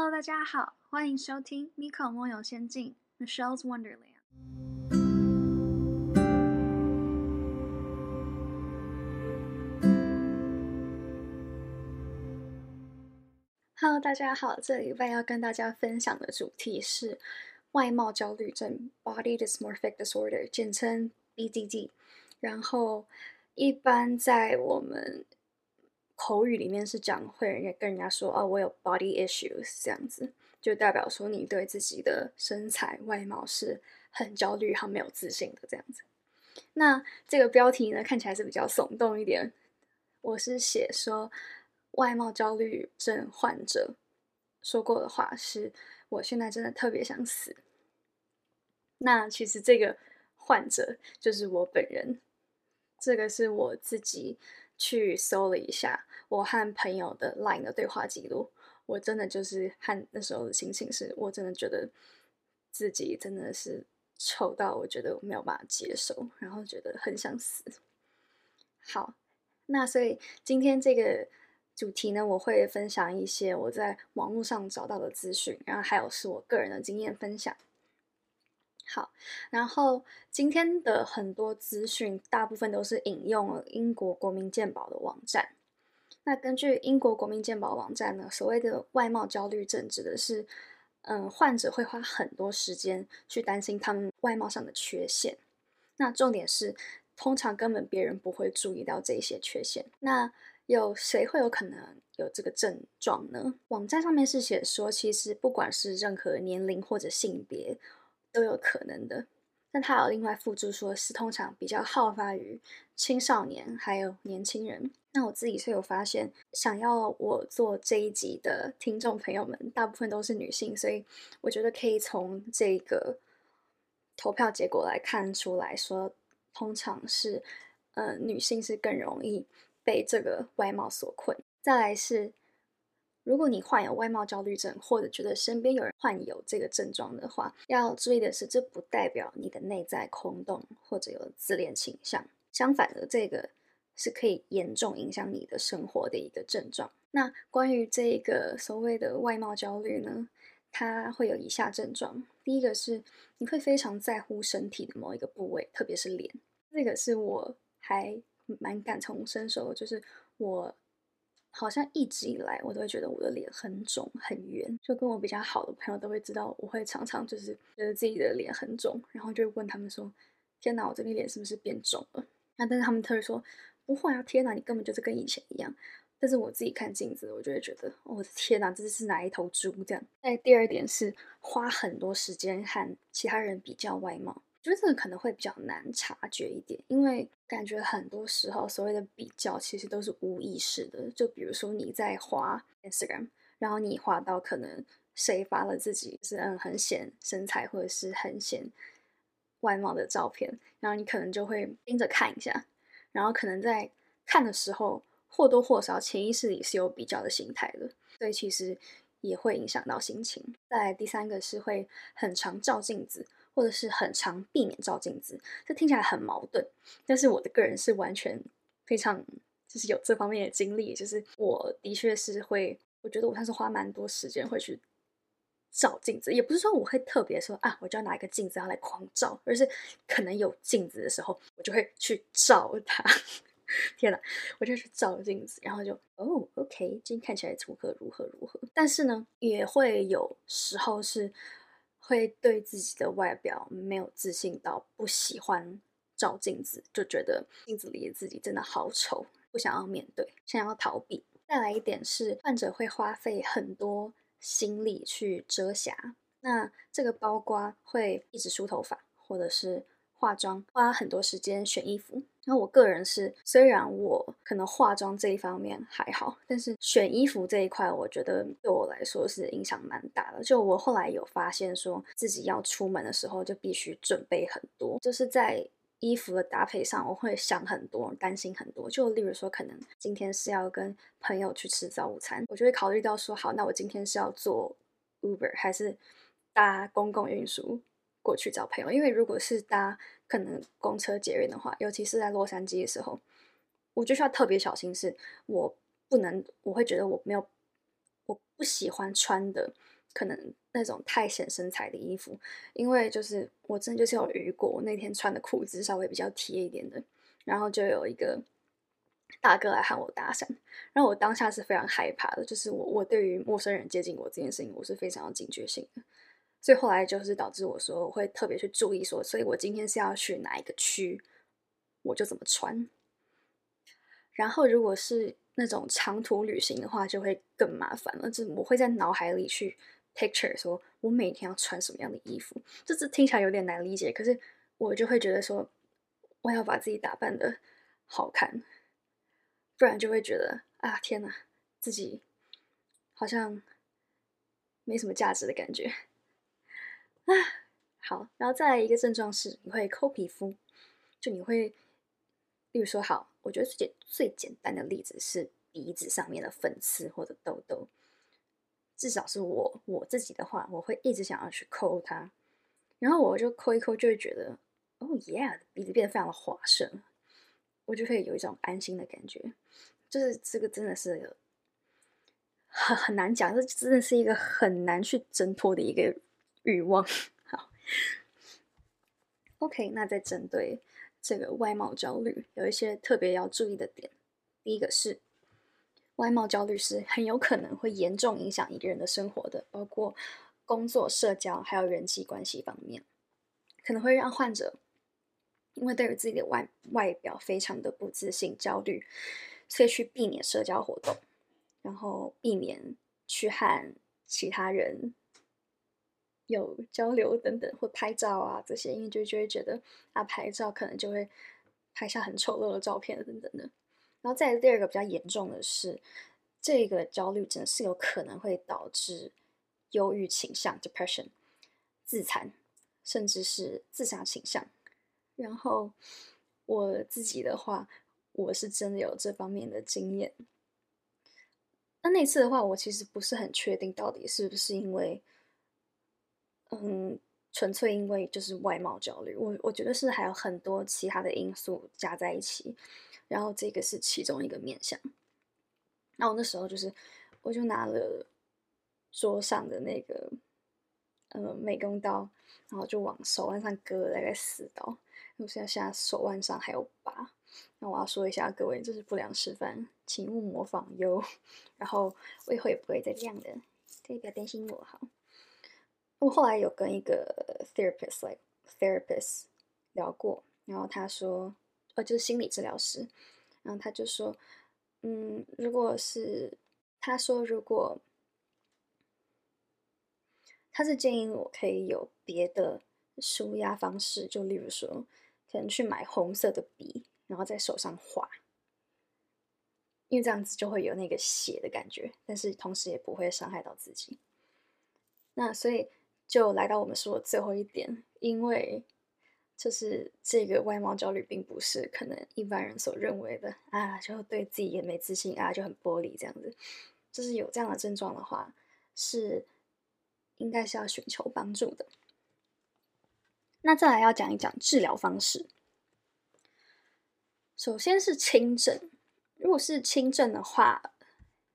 Hello，大家好，欢迎收听 Miko 梦游仙境 Michelle's Wonderland。Hello，大家好，这礼拜要跟大家分享的主题是外貌焦虑症 （Body Dysmorphic Disorder），简称 BDD。然后，一般在我们口语里面是讲会人家跟人家说哦，我有 body issues 这样子，就代表说你对自己的身材外貌是很焦虑、很没有自信的这样子。那这个标题呢，看起来是比较耸动一点。我是写说。外貌焦虑症患者说过的话是：“我现在真的特别想死。”那其实这个患者就是我本人。这个是我自己去搜了一下我和朋友的 LINE 的对话记录。我真的就是和那时候的心情是，我真的觉得自己真的是丑到我觉得我没有办法接受，然后觉得很想死。好，那所以今天这个。主题呢，我会分享一些我在网络上找到的资讯，然后还有是我个人的经验分享。好，然后今天的很多资讯大部分都是引用了英国国民健保的网站。那根据英国国民健保网站呢，所谓的外貌焦虑症指的是，嗯，患者会花很多时间去担心他们外貌上的缺陷。那重点是，通常根本别人不会注意到这些缺陷。那有谁会有可能有这个症状呢？网站上面是写说，其实不管是任何年龄或者性别都有可能的。但它有另外附注说，是通常比较好发于青少年还有年轻人。那我自己是有发现，想要我做这一集的听众朋友们，大部分都是女性，所以我觉得可以从这个投票结果来看出来说，通常是呃女性是更容易。被这个外貌所困。再来是，如果你患有外貌焦虑症，或者觉得身边有人患有这个症状的话，要注意的是，这不代表你的内在空洞或者有自恋倾向。相反的，这个是可以严重影响你的生活的一个症状。那关于这个所谓的外貌焦虑呢，它会有以下症状：第一个是你会非常在乎身体的某一个部位，特别是脸。这个是我还。蛮感同身受，就是我好像一直以来我都会觉得我的脸很肿很圆，就跟我比较好的朋友都会知道，我会常常就是觉得自己的脸很肿，然后就会问他们说：“天哪，我这边脸是不是变肿了？”那但是他们特别说：“不会啊，天哪，你根本就是跟以前一样。”但是我自己看镜子，我就会觉得：“我的天哪，这是哪一头猪？”这样。那第二点是花很多时间和其他人比较外貌。觉得这个可能会比较难察觉一点，因为感觉很多时候所谓的比较其实都是无意识的。就比如说你在滑 Instagram，然后你滑到可能谁发了自己是嗯很显身材或者是很显外貌的照片，然后你可能就会盯着看一下，然后可能在看的时候或多或少潜意识里是有比较的心态的，所以其实也会影响到心情。再第三个是会很常照镜子。或者是很常避免照镜子，这听起来很矛盾。但是我的个人是完全非常就是有这方面的经历，就是我的确是会，我觉得我算是花蛮多时间会去照镜子，也不是说我会特别说啊，我就要拿一个镜子要来狂照，而是可能有镜子的时候，我就会去照它。天哪，我就去照镜子，然后就哦，OK，今天看起来如何如何如何。但是呢，也会有时候是。会对自己的外表没有自信到不喜欢照镜子，就觉得镜子里的自己真的好丑，不想要面对，想要逃避。再来一点是，患者会花费很多心力去遮瑕，那这个包括会一直梳头发，或者是。化妆花很多时间选衣服，那我个人是虽然我可能化妆这一方面还好，但是选衣服这一块，我觉得对我来说是影响蛮大的。就我后来有发现，说自己要出门的时候就必须准备很多，就是在衣服的搭配上，我会想很多，担心很多。就例如说，可能今天是要跟朋友去吃早午餐，我就会考虑到说，好，那我今天是要坐 Uber 还是搭公共运输？过去找朋友，因为如果是搭可能公车捷运的话，尤其是在洛杉矶的时候，我就需要特别小心，是我不能，我会觉得我没有我不喜欢穿的可能那种太显身材的衣服，因为就是我真的就是有遇过，我那天穿的裤子稍微比较贴一点的，然后就有一个大哥来喊我搭讪，然后我当下是非常害怕的，就是我我对于陌生人接近我这件事情，我是非常有警觉性的，所以后来就是导致我说我会特别去注意说，所以我今天是要去哪一个区，我就怎么穿。然后如果是那种长途旅行的话，就会更麻烦了。就我会在脑海里去 picture 说，我每天要穿什么样的衣服。这这听起来有点难理解，可是我就会觉得说，我要把自己打扮的好看，不然就会觉得啊，天哪，自己好像没什么价值的感觉啊。好，然后再来一个症状是，你会抠皮肤，就你会，例如说，好。我觉得最最简单的例子是鼻子上面的粉刺或者痘痘，至少是我我自己的话，我会一直想要去抠它，然后我就抠一抠，就会觉得哦耶，鼻子变得非常的滑顺，我就会有一种安心的感觉。就是这个真的是很很难讲，这真的是一个很难去挣脱的一个欲望。好，OK，那再针对。这个外貌焦虑有一些特别要注意的点。第一个是，外貌焦虑是很有可能会严重影响一个人的生活的，包括工作、社交还有人际关系方面，可能会让患者因为对于自己的外外表非常的不自信、焦虑，所以去避免社交活动，然后避免去和其他人。有交流等等，或拍照啊这些，因为就就会觉得啊拍照可能就会拍下很丑陋的照片等等的。然后再第二个比较严重的是，这个焦虑症是有可能会导致忧郁倾向 （depression）、自残，甚至是自杀倾向。然后我自己的话，我是真的有这方面的经验。那那次的话，我其实不是很确定到底是不是因为。嗯，纯粹因为就是外貌焦虑，我我觉得是还有很多其他的因素加在一起，然后这个是其中一个面向。那我那时候就是，我就拿了桌上的那个呃美工刀，然后就往手腕上割了大概四刀，我现在现在手腕上还有疤。那我要说一下各位，这是不良示范，请勿模仿哟。然后我以后也不会再这样的，可以不要担心我哈。我后来有跟一个 therapist，like therapist 聊过，然后他说，呃，就是心理治疗师，然后他就说，嗯，如果是他说如果他是建议我可以有别的舒压方式，就例如说，可能去买红色的笔，然后在手上画，因为这样子就会有那个血的感觉，但是同时也不会伤害到自己。那所以。就来到我们说的最后一点，因为就是这个外貌焦虑，并不是可能一般人所认为的啊，就对自己也没自信啊，就很玻璃这样子。就是有这样的症状的话，是应该是要寻求帮助的。那再来要讲一讲治疗方式。首先是轻症，如果是轻症的话，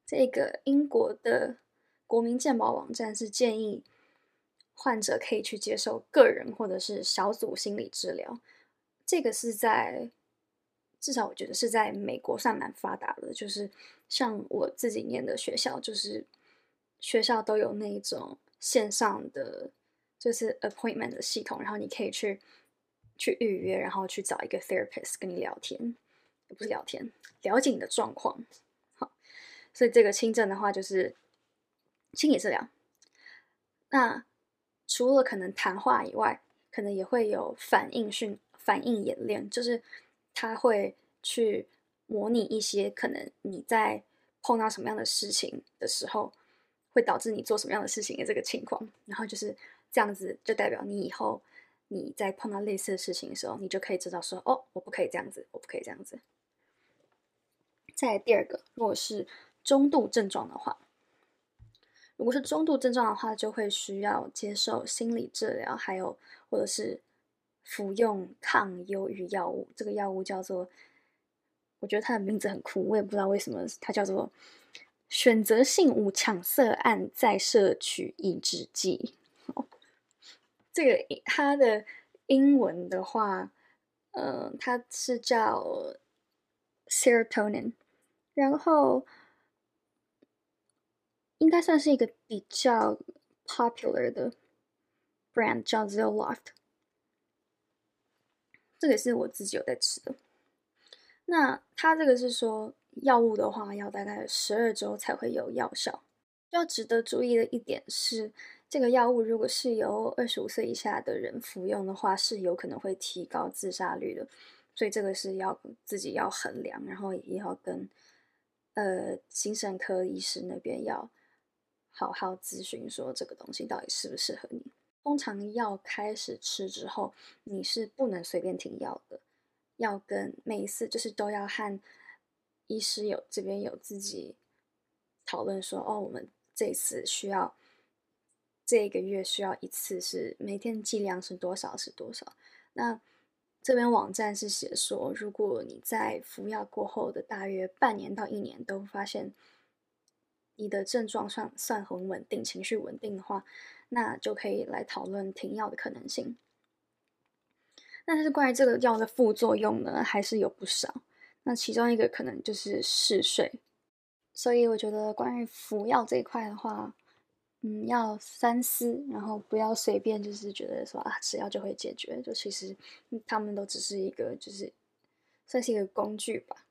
这个英国的国民健保网站是建议。患者可以去接受个人或者是小组心理治疗，这个是在至少我觉得是在美国算蛮发达的。就是像我自己念的学校，就是学校都有那种线上的就是 appointment 的系统，然后你可以去去预约，然后去找一个 therapist 跟你聊天，不是聊天，了解你的状况。好，所以这个轻症的话就是心理治疗。那除了可能谈话以外，可能也会有反应训、反应演练，就是他会去模拟一些可能你在碰到什么样的事情的时候，会导致你做什么样的事情的这个情况。然后就是这样子，就代表你以后你在碰到类似的事情的时候，你就可以知道说：哦，我不可以这样子，我不可以这样子。再第二个，如果是中度症状的话。如果是中度症状的话，就会需要接受心理治疗，还有或者是服用抗忧郁药物。这个药物叫做，我觉得它的名字很酷，我也不知道为什么它叫做选择性五羟色胺再摄取抑制剂。这个它的英文的话，呃，它是叫 serotonin，然后应该算是一个比较 popular 的 brand，叫 Zoloft。这个是我自己有在吃的。那它这个是说，药物的话要大概十二周才会有药效。要值得注意的一点是。这个药物如果是由二十五岁以下的人服用的话，是有可能会提高自杀率的，所以这个是要自己要衡量，然后也要跟呃精神科医师那边要好好咨询，说这个东西到底适不适合你。通常药开始吃之后，你是不能随便停药的，要跟每一次就是都要和医师有这边有自己讨论说，哦，我们这次需要。这个月需要一次是每天剂量是多少是多少？那这边网站是写说，如果你在服药过后的大约半年到一年都发现你的症状算算很稳定，情绪稳定的话，那就可以来讨论停药的可能性。那但是关于这个药的副作用呢，还是有不少。那其中一个可能就是嗜睡，所以我觉得关于服药这一块的话。嗯，要三思，然后不要随便就是觉得说啊，吃药就会解决，就其实他们都只是一个，就是算是一个工具吧。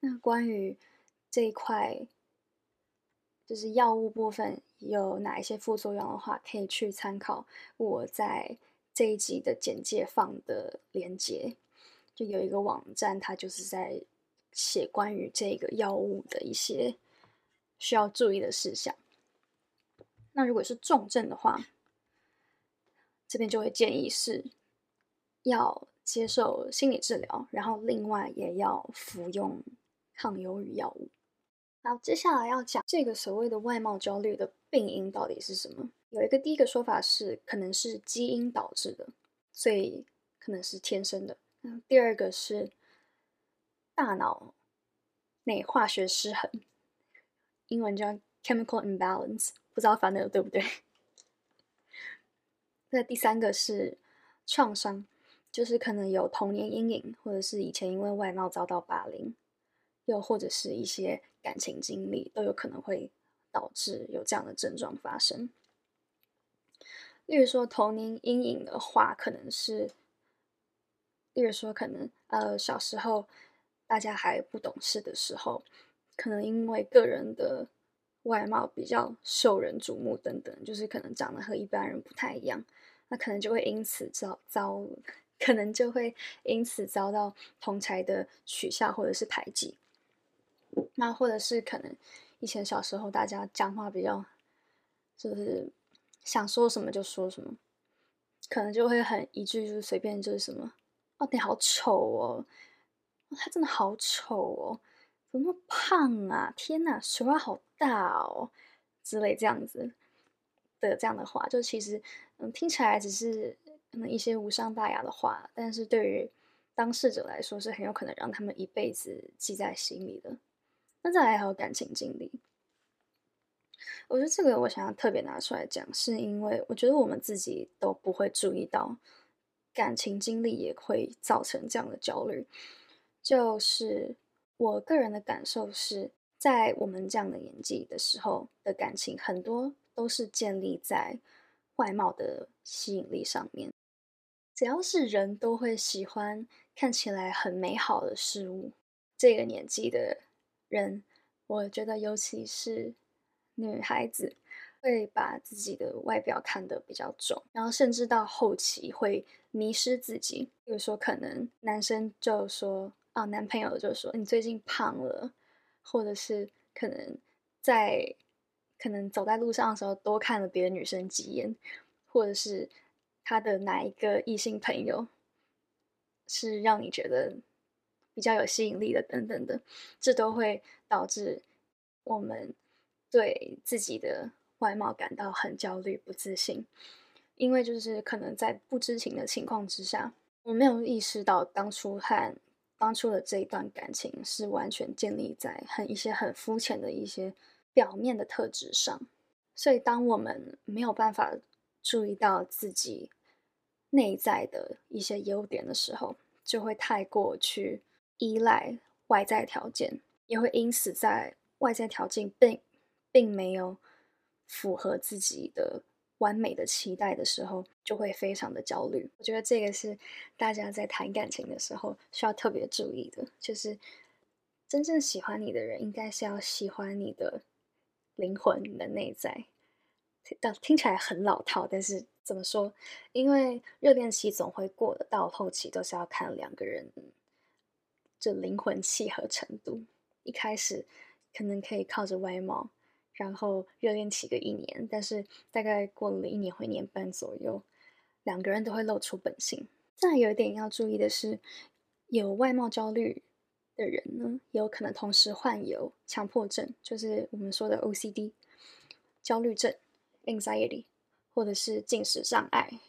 那关于这一块，就是药物部分有哪一些副作用的话，可以去参考我在这一集的简介放的链接，就有一个网站，它就是在写关于这个药物的一些需要注意的事项。那如果是重症的话，这边就会建议是要接受心理治疗，然后另外也要服用抗忧郁药物。好，接下来要讲这个所谓的外貌焦虑的病因到底是什么？有一个第一个说法是可能是基因导致的，所以可能是天生的。嗯，第二个是大脑内化学失衡，英文叫 chemical imbalance。不知道翻的对不对？那第三个是创伤，就是可能有童年阴影，或者是以前因为外貌遭到霸凌，又或者是一些感情经历，都有可能会导致有这样的症状发生。例如说童年阴影的话，可能是，例如说可能呃小时候大家还不懂事的时候，可能因为个人的。外貌比较受人瞩目等等，就是可能长得和一般人不太一样，那可能就会因此遭遭，可能就会因此遭到同才的取笑或者是排挤。那或者是可能以前小时候大家讲话比较，就是想说什么就说什么，可能就会很一句就是随便就是什么，哦你好丑哦，他真的好丑哦。怎么胖啊！天哪，手腕好大哦，之类这样子的这样的话，就其实嗯听起来只是可能一些无伤大雅的话，但是对于当事者来说是很有可能让他们一辈子记在心里的。那再来还有感情经历，我觉得这个我想要特别拿出来讲，是因为我觉得我们自己都不会注意到，感情经历也会造成这样的焦虑，就是。我个人的感受是，在我们这样的年纪的时候的感情，很多都是建立在外貌的吸引力上面。只要是人都会喜欢看起来很美好的事物，这个年纪的人，我觉得尤其是女孩子，会把自己的外表看得比较重，然后甚至到后期会迷失自己。比如说，可能男生就说。啊，男朋友就说你最近胖了，或者是可能在可能走在路上的时候多看了别的女生几眼，或者是他的哪一个异性朋友是让你觉得比较有吸引力的等等的，这都会导致我们对自己的外貌感到很焦虑、不自信，因为就是可能在不知情的情况之下，我没有意识到当初和当初的这一段感情是完全建立在很一些很肤浅的一些表面的特质上，所以当我们没有办法注意到自己内在的一些优点的时候，就会太过去依赖外在条件，也会因此在外在条件并并没有符合自己的。完美的期待的时候，就会非常的焦虑。我觉得这个是大家在谈感情的时候需要特别注意的，就是真正喜欢你的人，应该是要喜欢你的灵魂、你的内在。但听起来很老套，但是怎么说？因为热恋期总会过的，到后期都是要看两个人这灵魂契合程度。一开始可能可以靠着外貌。然后热恋期个一年，但是大概过了一年或一年半左右，两个人都会露出本性。再有一点要注意的是，有外貌焦虑的人呢，有可能同时患有强迫症，就是我们说的 OCD 焦虑症 （anxiety） 或者是进食障碍、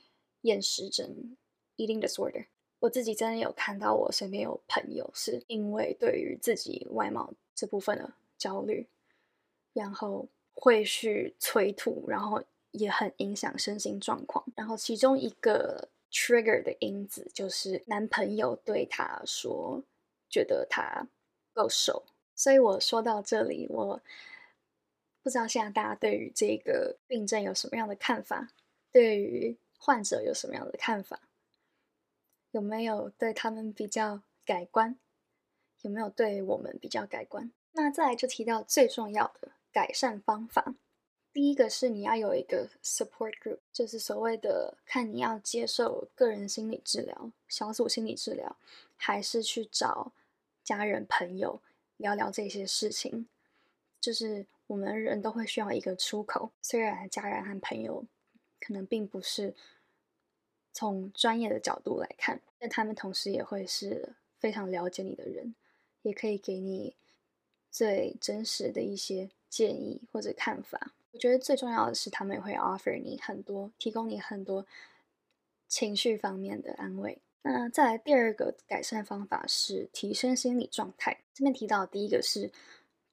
厌食症 （eating disorder）。我自己真的有看到，我身边有朋友是因为对于自己外貌这部分的焦虑。然后会去催吐，然后也很影响身心状况。然后其中一个 trigger 的因子就是男朋友对他说，觉得他够瘦。所以我说到这里，我不知道现在大家对于这个病症有什么样的看法？对于患者有什么样的看法？有没有对他们比较改观？有没有对我们比较改观？那再来就提到最重要的。改善方法，第一个是你要有一个 support group，就是所谓的看你要接受个人心理治疗、小组心理治疗，还是去找家人朋友聊聊这些事情。就是我们人都会需要一个出口，虽然家人和朋友可能并不是从专业的角度来看，但他们同时也会是非常了解你的人，也可以给你最真实的一些。建议或者看法，我觉得最重要的是，他们会 offer 你很多，提供你很多情绪方面的安慰。那再来第二个改善方法是提升心理状态。这边提到第一个是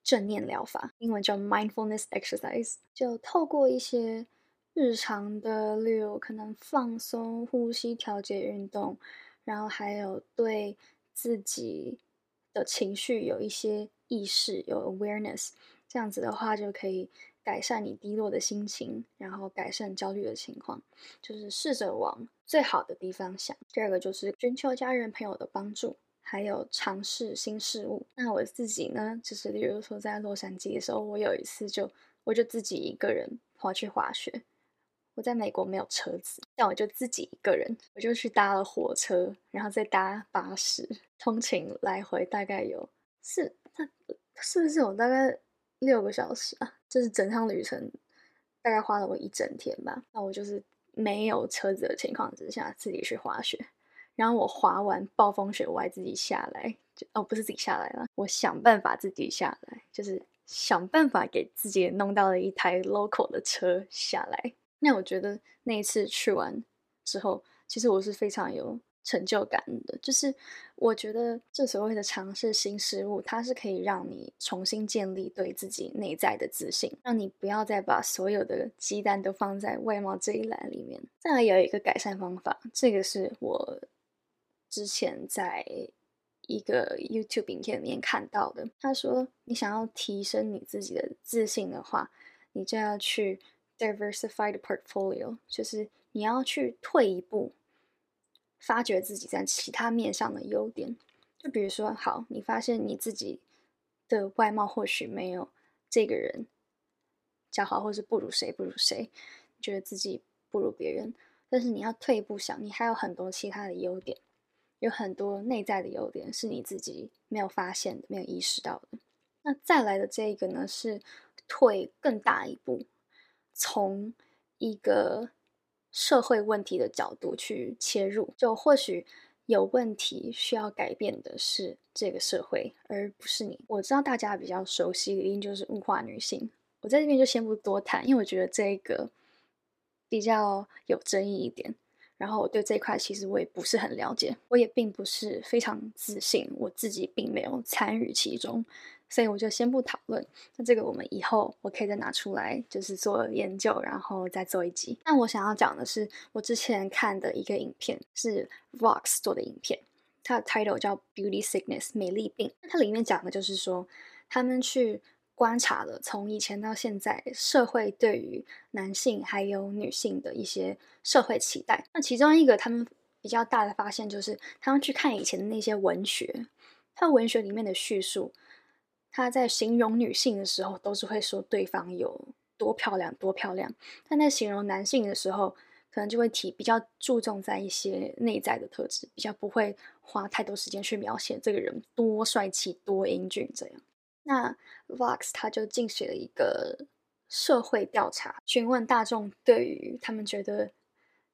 正念疗法，英文叫 mindfulness exercise，就透过一些日常的，例如可能放松、呼吸调节运动，然后还有对自己的情绪有一些意识，有 awareness。这样子的话，就可以改善你低落的心情，然后改善焦虑的情况。就是试着往最好的地方想。第二个就是寻求家人朋友的帮助，还有尝试新事物。那我自己呢，就是例如说在洛杉矶的时候，我有一次就我就自己一个人跑去滑雪。我在美国没有车子，但我就自己一个人，我就去搭了火车，然后再搭巴士，通勤来回大概有是那是不是有大概？六个小时啊，就是整趟旅程大概花了我一整天吧。那我就是没有车子的情况之下自己去滑雪，然后我滑完暴风雪，我还自己下来，就哦不是自己下来了，我想办法自己下来，就是想办法给自己弄到了一台 local 的车下来。那我觉得那一次去完之后，其实我是非常有。成就感的，就是我觉得这所谓的尝试新事物，它是可以让你重新建立对自己内在的自信，让你不要再把所有的鸡蛋都放在外貌这一栏里面。再来有一个改善方法，这个是我之前在一个 YouTube 影片里面看到的。他说，你想要提升你自己的自信的话，你就要去 diversify the portfolio，就是你要去退一步。发掘自己在其他面上的优点，就比如说，好，你发现你自己的外貌或许没有这个人较好，或是不如谁不如谁，觉得自己不如别人，但是你要退一步想，你还有很多其他的优点，有很多内在的优点是你自己没有发现的、没有意识到的。那再来的这一个呢，是退更大一步，从一个。社会问题的角度去切入，就或许有问题需要改变的是这个社会，而不是你。我知道大家比较熟悉的，一定就是物化女性。我在这边就先不多谈，因为我觉得这个比较有争议一点。然后我对这一块其实我也不是很了解，我也并不是非常自信，我自己并没有参与其中，所以我就先不讨论。那这个我们以后我可以再拿出来，就是做研究，然后再做一集。那我想要讲的是，我之前看的一个影片是 Vox 做的影片，它的 title 叫 Beauty Sickness 美丽病。它里面讲的就是说，他们去。观察了从以前到现在社会对于男性还有女性的一些社会期待。那其中一个他们比较大的发现就是，他们去看以前的那些文学，他文学里面的叙述，他在形容女性的时候都是会说对方有多漂亮多漂亮，但在形容男性的时候，可能就会提比较注重在一些内在的特质，比较不会花太多时间去描写这个人多帅气多英俊这样。那 Vox 他就进行了一个社会调查，询问大众对于他们觉得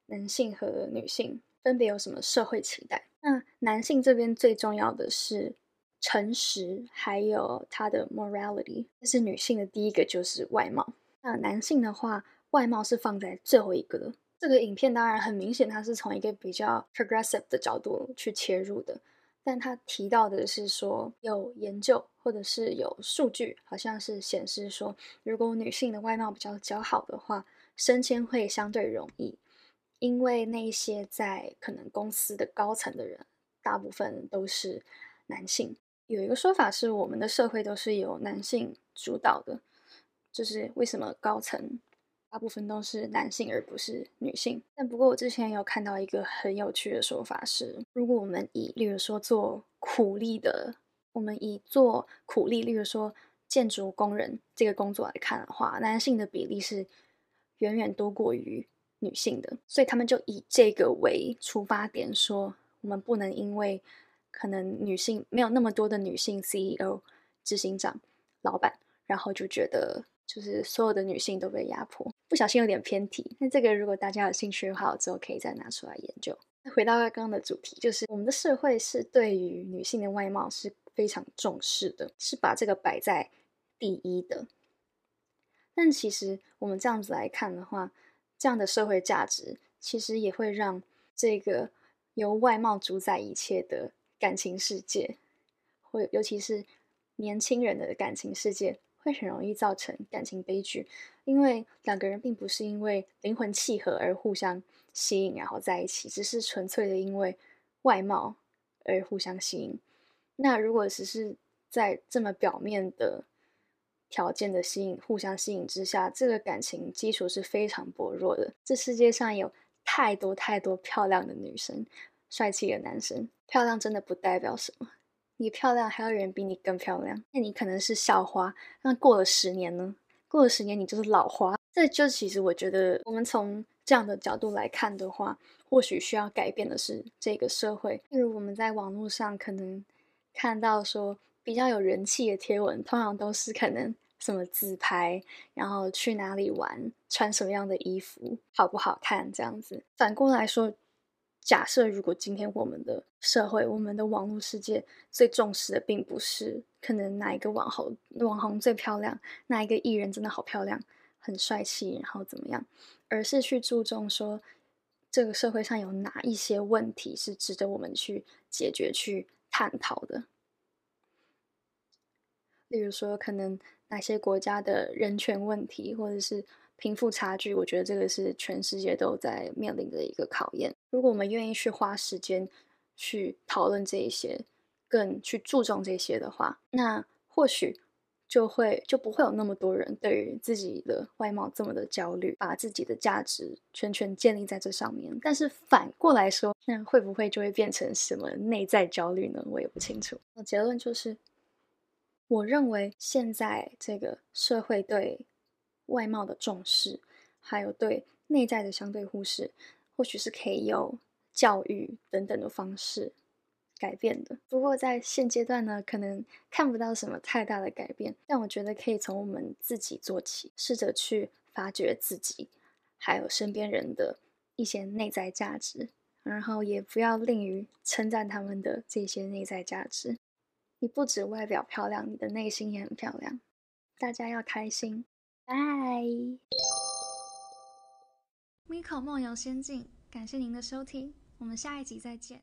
男性和女性分别有什么社会期待。那男性这边最重要的是诚实，还有他的 morality。这是女性的第一个就是外貌。那男性的话，外貌是放在最后一个的。这个影片当然很明显，它是从一个比较 progressive 的角度去切入的。但他提到的是说，有研究或者是有数据，好像是显示说，如果女性的外貌比较较好的话，升迁会相对容易，因为那些在可能公司的高层的人，大部分都是男性。有一个说法是，我们的社会都是由男性主导的，就是为什么高层？大部分都是男性而不是女性，但不过我之前有看到一个很有趣的说法是，如果我们以例如说做苦力的，我们以做苦力，例如说建筑工人这个工作来看的话，男性的比例是远远多过于女性的，所以他们就以这个为出发点，说我们不能因为可能女性没有那么多的女性 CEO、执行长、老板，然后就觉得。就是所有的女性都被压迫，不小心有点偏题。那这个如果大家有兴趣的话，我之后可以再拿出来研究。那回到刚刚的主题，就是我们的社会是对于女性的外貌是非常重视的，是把这个摆在第一的。但其实我们这样子来看的话，这样的社会价值其实也会让这个由外貌主宰一切的感情世界，或尤其是年轻人的感情世界。会很容易造成感情悲剧，因为两个人并不是因为灵魂契合而互相吸引，然后在一起，只是纯粹的因为外貌而互相吸引。那如果只是在这么表面的条件的吸引、互相吸引之下，这个感情基础是非常薄弱的。这世界上有太多太多漂亮的女生、帅气的男生，漂亮真的不代表什么。你漂亮，还有人比你更漂亮，那你可能是校花。那过了十年呢？过了十年，你就是老花。这就其实我觉得，我们从这样的角度来看的话，或许需要改变的是这个社会。例如我们在网络上可能看到说比较有人气的贴文，通常都是可能什么自拍，然后去哪里玩，穿什么样的衣服，好不好看这样子。反过来说。假设如果今天我们的社会、我们的网络世界最重视的，并不是可能哪一个网红网红最漂亮，哪一个艺人真的好漂亮、很帅气，然后怎么样，而是去注重说这个社会上有哪一些问题是值得我们去解决、去探讨的。例如说，可能哪些国家的人权问题，或者是。贫富差距，我觉得这个是全世界都在面临的一个考验。如果我们愿意去花时间去讨论这一些，更去注重这些的话，那或许就会就不会有那么多人对于自己的外貌这么的焦虑，把自己的价值全权建立在这上面。但是反过来说，那会不会就会变成什么内在焦虑呢？我也不清楚。结论就是，我认为现在这个社会对。外貌的重视，还有对内在的相对忽视，或许是可以有教育等等的方式改变的。不过在现阶段呢，可能看不到什么太大的改变。但我觉得可以从我们自己做起，试着去发掘自己，还有身边人的一些内在价值，然后也不要吝于称赞他们的这些内在价值。你不止外表漂亮，你的内心也很漂亮。大家要开心。拜。Miko 梦游仙境。感谢您的收听，我们下一集再见。